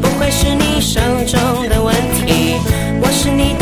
不会是你手中的问题，我是你。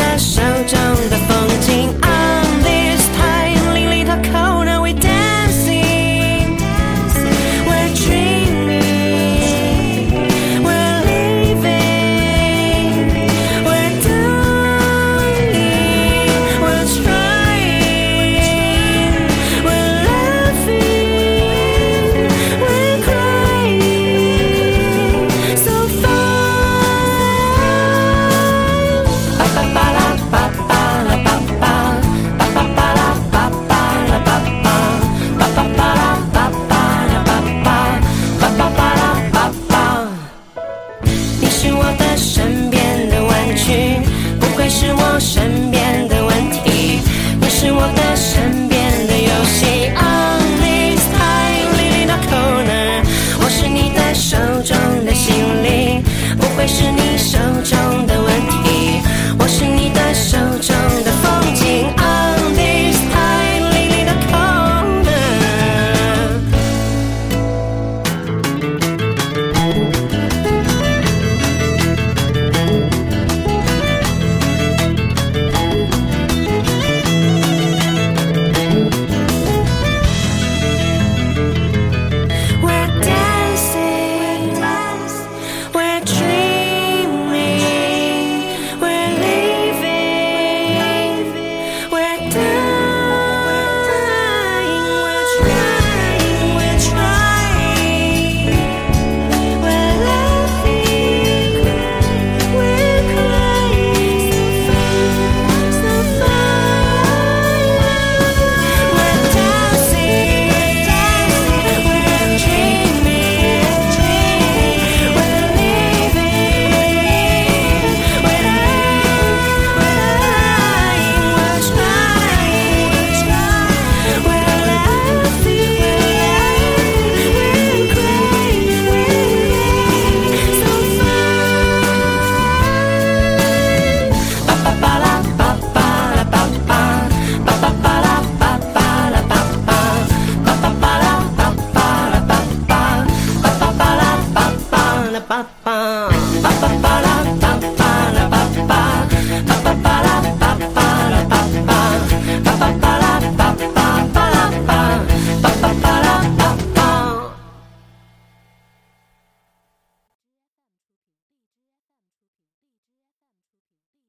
pa, pa, para, pa.